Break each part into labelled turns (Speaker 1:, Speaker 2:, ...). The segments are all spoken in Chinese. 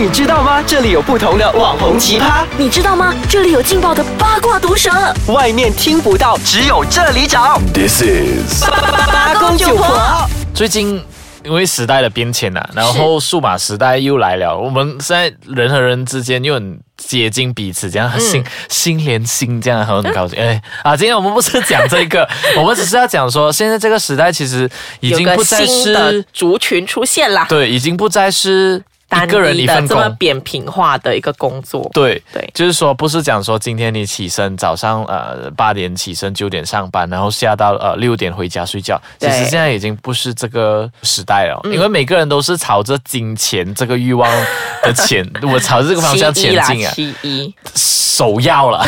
Speaker 1: 你知道吗？这里有不同的网红奇葩，
Speaker 2: 你知道吗？这里有劲爆的八卦毒舌，
Speaker 1: 外面听不到，只有这里找。
Speaker 3: This is
Speaker 1: 八八八公九婆，
Speaker 4: 最近因为时代的变迁呐、然后数码时代又来了，我们现在人和人之间又很接近彼此，这样
Speaker 2: 嗯
Speaker 4: 心、心连心，这样很高兴。哎啊，今天我们不是讲这个，我们只是要讲说，现在这个时代其实已经不再是
Speaker 2: 族群出现啦。
Speaker 4: 对，已经不再是
Speaker 2: 单
Speaker 4: 一个人
Speaker 2: 一的
Speaker 4: 一份工。
Speaker 2: 这么扁平化的一个工作，
Speaker 4: 对
Speaker 2: 对。
Speaker 4: 就是说，不是讲说今天你起身早上呃八点起身九点上班，然后下到呃六点回家睡觉。其实现在已经不是这个时代了，因为每个人都是朝着金钱这个欲望的前，我朝这个方向前进啊，
Speaker 2: 其一，
Speaker 4: 首要了。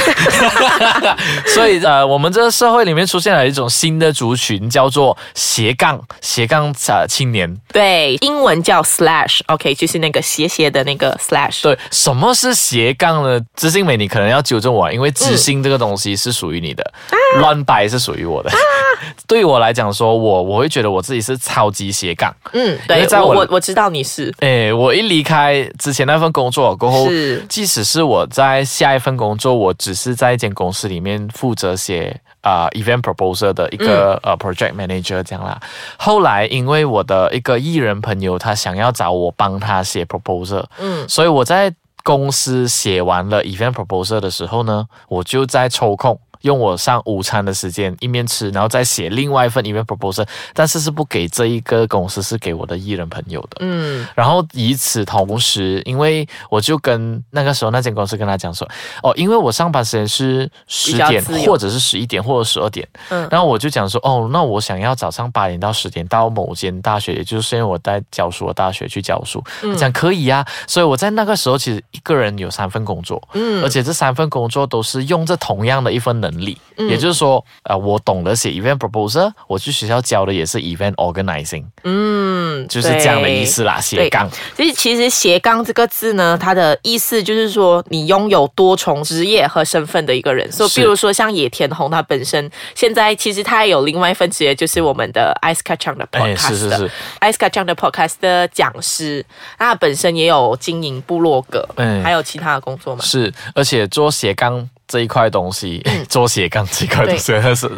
Speaker 4: 所以呃，我们这个社会里面出现了一种新的族群，叫做斜杠斜杠呃青年。
Speaker 2: 对，英文叫 slash，OK，、就是那个斜斜的那个 slash，
Speaker 4: 对，什么是斜杠呢？知性美，你可能要纠正我，因为知性这个东西是属于你的，乱摆是属于我的。对于我来讲说，我我会觉得我自己是超级斜杠。
Speaker 2: 嗯，对
Speaker 4: 为在我
Speaker 2: 我我我知道你是，
Speaker 4: 哎，我一离开之前那份工作过后，即使是我在下一份工作，我只是在一间公司里面负责写啊、event proposal 的一个、呃 project manager 这样啦。后来因为我的一个艺人朋友，他想要找我帮他写 proposal，
Speaker 2: 嗯，
Speaker 4: 所以我在公司写完了 event proposal 的时候呢，我就在抽空。用我上午餐的时间一面吃，然后再写另外一份 event proposal，但是是不给这一个公司，是给我的艺人朋友的。
Speaker 2: 嗯，
Speaker 4: 然后以此同时，因为我就跟那个时候那间公司跟他讲说，哦，因为我上班时间是十点或者是十一点或者十二点，
Speaker 2: 嗯。
Speaker 4: 然后我就讲说，哦，那我想要早上八点到十点到某间大学，也就是因为我在教书的大学去教书，
Speaker 2: 嗯。
Speaker 4: 讲可以呀、所以我在那个时候其实一个人有三份工作，
Speaker 2: 嗯。
Speaker 4: 而且这三份工作都是用这同样的一份能力，
Speaker 2: 嗯
Speaker 4: 也就是说，呃，我懂得写 event proposal，我去学校教的也是 event organizing，
Speaker 2: 嗯，
Speaker 4: 就是这样的意思啦，斜杠。
Speaker 2: 其实，其实斜杠这个字呢，它的意思就是说，你拥有多重职业和身份的一个人。所以，比如说像野田红，他本身现在其实他也有另外一份职业，就是我们的 Ice Catching 的 podcast
Speaker 4: 哎是是是
Speaker 2: Ice Catching 的 podcast 的讲师。那他本身也有经营部落格，
Speaker 4: 哎
Speaker 2: 还有其他的工作嘛？
Speaker 4: 是，而且做斜杠这一块东西，做斜杠这一块东西，真的是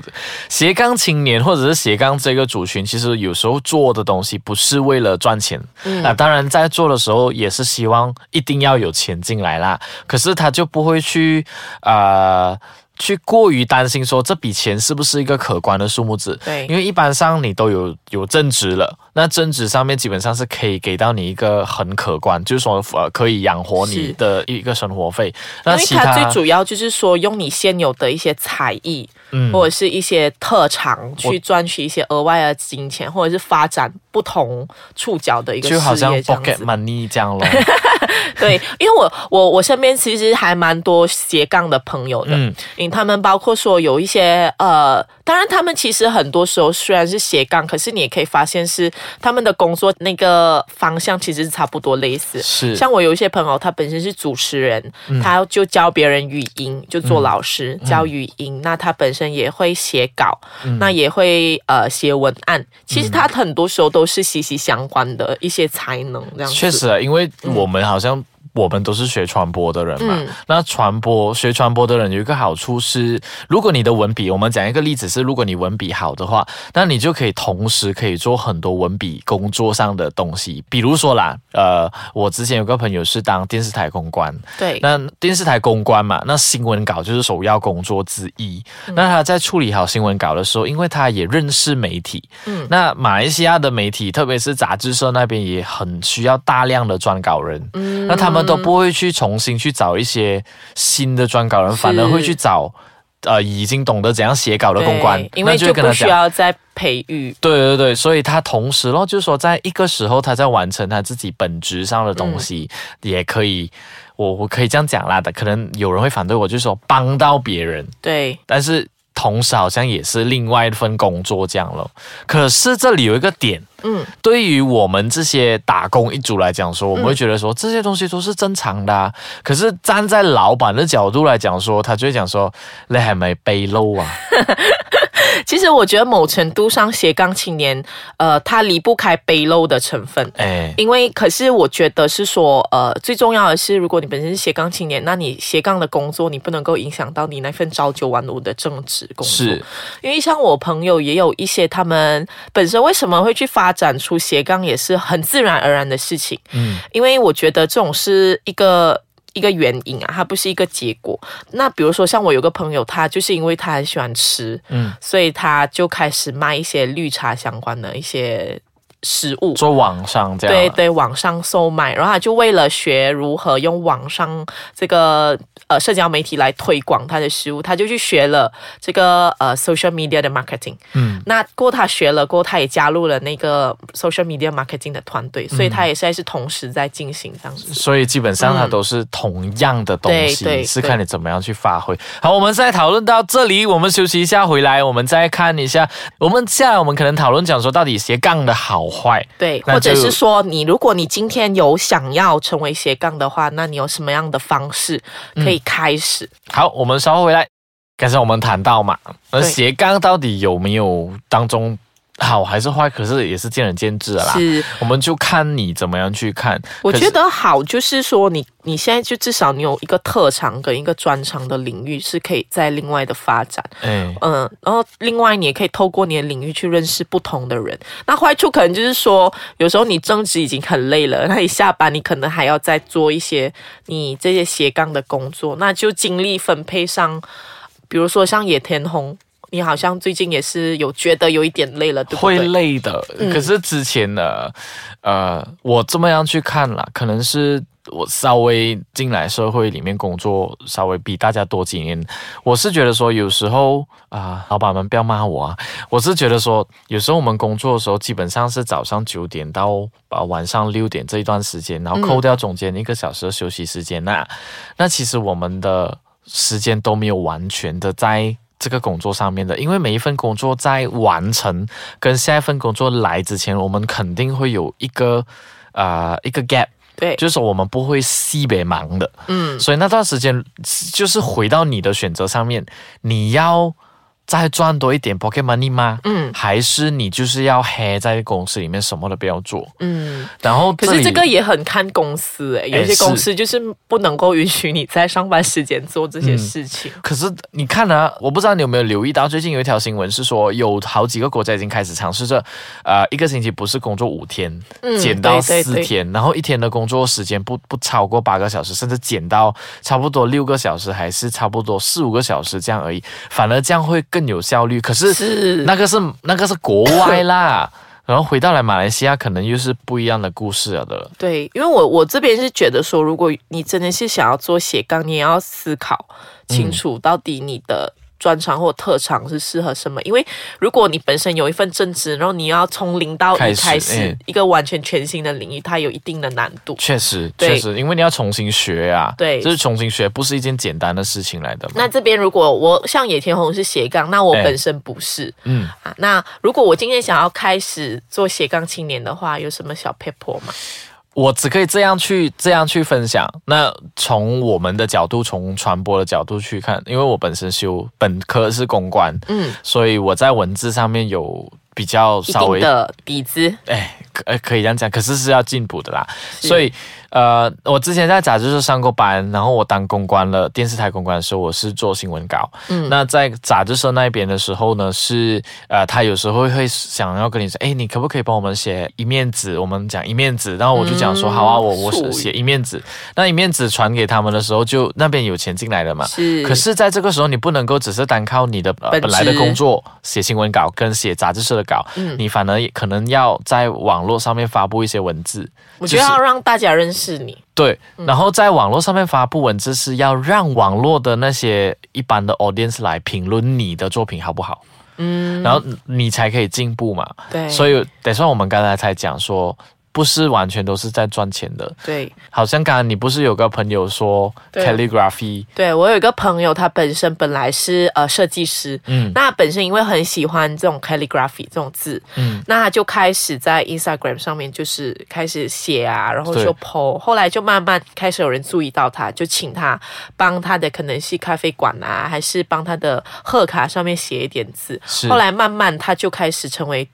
Speaker 4: 斜杠青年或者是斜杠这个族群，其实有时候做的东西不是为了赚钱，啊、当然在做的时候也是希望一定要有钱进来啦，可是他就不会去呃。去过于担心说这笔钱是不是一个可观的数目字？
Speaker 2: 对
Speaker 4: 因为一般上你都有有正职了，那正职上面基本上是可以给到你一个很可观，就是说呃可以养活你的一个生活费。那其
Speaker 2: 它最主要就是说，用你现有的一些才艺，
Speaker 4: 嗯
Speaker 2: 或者是一些特长，去赚取一些额外的金钱，或者是发展不同触角的一个事
Speaker 4: 就好像
Speaker 2: 业这样
Speaker 4: pocket
Speaker 2: 子。
Speaker 4: money 这样咯。
Speaker 2: 对，因为我我我身边其实还蛮多斜杠的朋友的，
Speaker 4: 嗯
Speaker 2: 因为他们包括说有一些呃，当然他们其实很多时候虽然是斜杠，可是你也可以发现是他们的工作那个方向其实是差不多类似。
Speaker 4: 是，
Speaker 2: 像我有一些朋友，他本身是主持人，
Speaker 4: 嗯
Speaker 2: 他就教别人语音，就做老师、教语音。那他本身也会写稿，
Speaker 4: 嗯
Speaker 2: 那也会呃写文案。其实他很多时候都是息息相关的一些才能，这样子。
Speaker 4: 确实啊，因为我们好像。我们都是学传播的人嘛，
Speaker 2: 嗯。
Speaker 4: 那传播学传播的人有一个好处是，如果你的文笔，我们讲一个例子是，如果你文笔好的话，那你就可以同时可以做很多文笔工作上的东西，比如说啦，呃，我之前有个朋友是当电视台公关，
Speaker 2: 对，
Speaker 4: 那电视台公关嘛，那新闻稿就是首要工作之一。那他在处理好新闻稿的时候，因为他也认识媒体，
Speaker 2: 嗯。
Speaker 4: 那马来西亚的媒体，特别是杂志社那边也很需要大量的撰稿人，
Speaker 2: 嗯。
Speaker 4: 那他们都不会去重新去找一些新的撰稿人，反而会去找呃已经懂得怎样写稿的公关，
Speaker 2: 因为
Speaker 4: 那就跟他讲。
Speaker 2: 要再培育。
Speaker 4: 对对对，所以他同时咯，就是说，在一个时候，他在完成他自己本职上的东西，也可以，我我可以这样讲啦的，可能有人会反对我，就是说帮到别人，
Speaker 2: 对，
Speaker 4: 但是同时好像也是另外一份工作这样了。可是这里有一个点，
Speaker 2: 嗯，
Speaker 4: 对于我们这些打工一族来讲说，我们会觉得说、这些东西都是正常的、啊。可是站在老板的角度来讲说，他就会讲说，你係咪背漏啊？
Speaker 2: 其实我觉得某程度上斜杠青年，呃，他离不开背篓的成分。
Speaker 4: 哎，
Speaker 2: 因为，可是我觉得是说，呃，最重要的是，如果你本身是斜杠青年，那你斜杠的工作，你不能够影响到你那份朝九晚五的正职工作。
Speaker 4: 是，
Speaker 2: 因为像我朋友也有一些，他们本身为什么会去发展出斜杠，也是很自然而然的事情。嗯，因为我觉得这种是一个。一个原因啊，它不是一个结果。那比如说，像我有个朋友，他就是因为他很喜欢吃，嗯，所以他就开始卖一些绿茶相关的一些。食物
Speaker 4: 做网上这样
Speaker 2: 对对，网上售卖，然后他就为了学如何用网上这个呃社交媒体来推广他的食物，他就去学了这个呃 social media 的 marketing。嗯，那过他学了过，他也加入了那个 social media marketing 的团队，所以他也现在是同时在进行这样子。
Speaker 4: 所以基本上它都是同样的东西，是看你怎么样去发挥。好，我们再讨论到这里，我们休息一下，回来我们再看一下。我们下来我们可能讨论讲说，到底斜杠的好。坏
Speaker 2: 对，或者是说你，如果你今天有想要成为斜杠的话，那你有什么样的方式可以开始？
Speaker 4: 好，我们稍后回来。刚才我们谈到嘛，那斜杠到底有没有当中？好还是坏，可是也是见仁见智啦。
Speaker 2: 是，
Speaker 4: 我们就看你怎么样去看。
Speaker 2: 我觉得好，就是说你你现在就至少你有一个特长跟一个专长的领域是可以在另外的发展。嗯嗯，然后另外你也可以透过你的领域去认识不同的人。那坏处可能就是说，有时候你正职已经很累了，那你下班你可能还要再做一些你这些斜杠的工作，那就精力分配上，比如说像野天红。你好像最近也是有觉得有一点累了，对
Speaker 4: 不对？会累的，可是之前呢，呃，我这么样去看了，可能是我稍微进来社会里面工作，稍微比大家多几年。我是觉得说，有时候啊，老板们不要骂我啊。我是觉得说，有时候我们工作的时候，基本上是早上九点到啊晚上六点这一段时间，然后扣掉中间一个小时的休息时间，那那其实我们的时间都没有完全的在。这个工作上面的，因为每一份工作在完成跟下一份工作来之前，我们肯定会有一个啊一个 gap，
Speaker 2: 对，
Speaker 4: 就是说我们不会西北忙的，嗯，所以那段时间就是回到你的选择上面，你要。再赚多一点 pocket money 吗？嗯，还是你就是要黑在公司里面什么都不要做？嗯，然后
Speaker 2: 可是这个也很看公司诶，有些公司就是不能够允许你在上班时间做这些事情。
Speaker 4: 可是你看呢，我不知道你有没有留意到，最近有一条新闻是说，有好几个国家已经开始尝试着，呃，一个星期不是工作五天，减到四天，然后一天的工作时间不不超过八个小时，甚至减到差不多六个小时，还是差不多四五个小时这样而已，反而这样会。更有效率，可是那个是那个是国外啦，然后回到来马来西亚，可能又是不一样的故事了的。
Speaker 2: 对，因为我我这边是觉得说，如果你真的是想要做斜杠，你也要思考清楚到底你的。专长或特长是适合什么？因为如果你本身有一份正职，然后你要从零到一开始一个完全全新的领域，它有一定的难度。
Speaker 4: 确实，确实，因为你要重新学呀。
Speaker 2: 对，
Speaker 4: 就是重新学，不是一件简单的事情来的。
Speaker 2: 那这边如果我像野田红是斜杠，那我本身不是。嗯啊，那如果我今天想要开始做斜杠青年的话，有什么小 paper 吗？
Speaker 4: 我只可以这样去这样去分享。那从我们的角度，从传播的角度去看，因为我本身修本科是公关，嗯，所以我在文字上面有比较稍微
Speaker 2: 的底子，
Speaker 4: 哎，可可以这样讲，可是是要进步的啦，所以。呃，我之前在杂志社上过班，然后我当公关了，电视台公关的时候，我是做新闻稿。嗯，那在杂志社那边的时候呢，是呃，他有时候会想要跟你说，哎，你可不可以帮我们写一面纸？我们讲一面纸，然后我就讲说，好啊，我我写一面纸。那一面纸传给他们的时候，就那边有钱进来了嘛。
Speaker 2: 是。
Speaker 4: 可是，在这个时候，你不能够只是单靠你的本来的工作写新闻稿跟写杂志社的稿，嗯，你反而可能要在网络上面发布一些文字。
Speaker 2: 我觉得要让大家认识你，
Speaker 4: 对，然后在网络上面发布文字是要让网络的那些一般的 audience 来评论你的作品好不好？嗯，然后你才可以进步嘛。
Speaker 2: 对，
Speaker 4: 所以得算我们刚才才讲说，不是完全都是在赚钱的。
Speaker 2: 对，
Speaker 4: 好像刚刚你不是有个朋友说 calligraphy？
Speaker 2: 对我有一个朋友，他本身本来是呃设计师，嗯，那本身因为很喜欢这种 calligraphy 这种字，嗯，那他就开始在 Instagram 上面就是开始写啊，然后就 po，后来就慢慢开始有人注意到他，就请他帮他的可能是咖啡馆啊，还是帮他的贺卡上面写一点字，后来慢慢他就开始成为。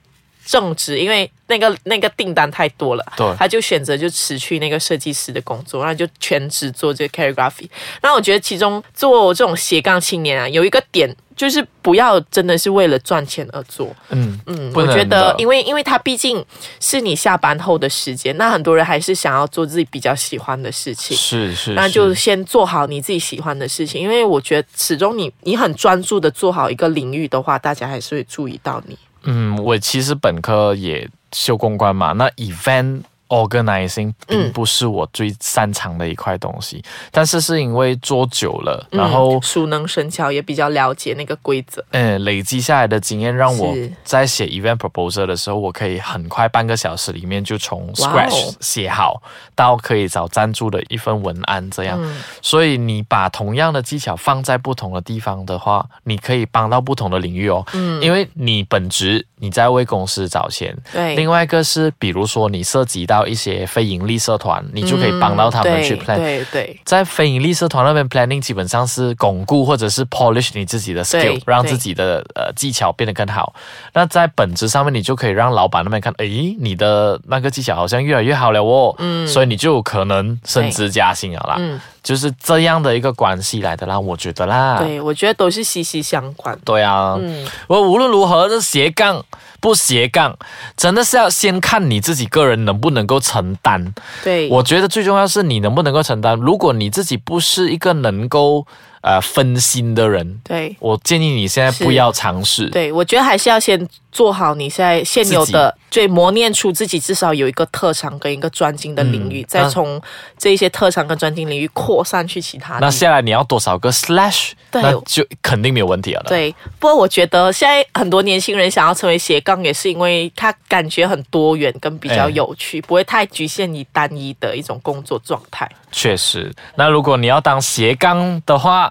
Speaker 2: 正职，因为那个那个订单太多了，
Speaker 4: 对，
Speaker 2: 他就选择就辞去那个设计师的工作，然后就全职做这个 calligraphy。那我觉得其中做这种斜杠青年啊，有一个点就是不要真的是为了赚钱而做。嗯嗯，我觉得，因为因为他毕竟是你下班后的时间，那很多人还是想要做自己比较喜欢的事情。
Speaker 4: 是是，
Speaker 2: 那就先做好你自己喜欢的事情，因为我觉得始终你你很专注的做好一个领域的话，大家还是会注意到你。
Speaker 4: 嗯，我其实本科也修公关嘛，那 event。Organizing 并不是我最擅长的一块东西，但是是因为做久了，然后
Speaker 2: 熟能生巧，也比较了解那个规则。
Speaker 4: 嗯，累积下来的经验让我在写 event proposal 的时候，我可以很快半个小时里面就从 scratch 写好到可以找赞助的一份文案这样。所以你把同样的技巧放在不同的地方的话，你可以帮到不同的领域哦。嗯，因为你本职你在为公司找钱，
Speaker 2: 对。
Speaker 4: 另外一个是，比如说你涉及到一些非盈利社团，你就可以帮到他们去 plan。
Speaker 2: 对对，
Speaker 4: 在非盈利社团那边 planning 基本上是巩固或者是 polish 你自己的 skill，让自己的呃技巧变得更好。那在本质上面，你就可以让老板那边看，诶，你的那个技巧好像越来越好了哦。嗯，所以你就可能升职加薪了啦。嗯，就是这样的一个关系来的啦，我觉得啦。
Speaker 2: 对，我觉得都是息息相关。
Speaker 4: 对啊，嗯，我无论如何这斜杠。不斜杠，真的是要先看你自己个人能不能够承担。
Speaker 2: 对，
Speaker 4: 我觉得最重要是你能不能够承担。如果你自己不是一个能够。呃，分心的人，
Speaker 2: 对
Speaker 4: 我建议你现在不要尝试。
Speaker 2: 对我觉得还是要先做好你现在现有的，最磨练出自己至少有一个特长跟一个专精的领域，再从这一些特长跟专精领域扩散去其他。
Speaker 4: 那下来你要多少个 slash？对，就肯定没有问题了。
Speaker 2: 对，不过我觉得现在很多年轻人想要成为斜杠，也是因为他感觉很多元跟比较有趣，不会太局限于单一的一种工作状态。
Speaker 4: 确实，那如果你要当斜杠的话。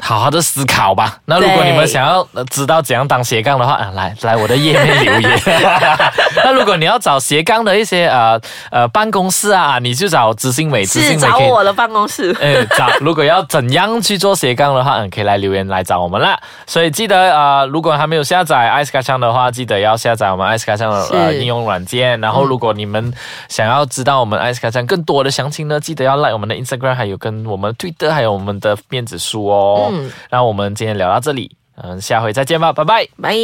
Speaker 4: 好好的思考吧。那如果你们想要知道怎样当斜杠的话，啊，来来我的页面留言。那如果你要找斜杠的一些呃呃办公室啊，你就找知心美，知
Speaker 2: 心美找我的办公室。
Speaker 4: 哎，找如果要怎样去做斜杠的话，嗯，可以来留言来找我们啦。所以记得呃，如果还没有下载 Ice 卡枪的话，记得要下载我们 Ice 卡枪的呃应用软件。然后如果你们想要知道我们 Ice 卡枪更多的详情呢，记得要 like 我们的 Instagram，还有跟我们 Twitter，还有我们的电子书哦。嗯，那我们今天聊到这里，嗯，下回再见吧，拜拜，
Speaker 2: 拜。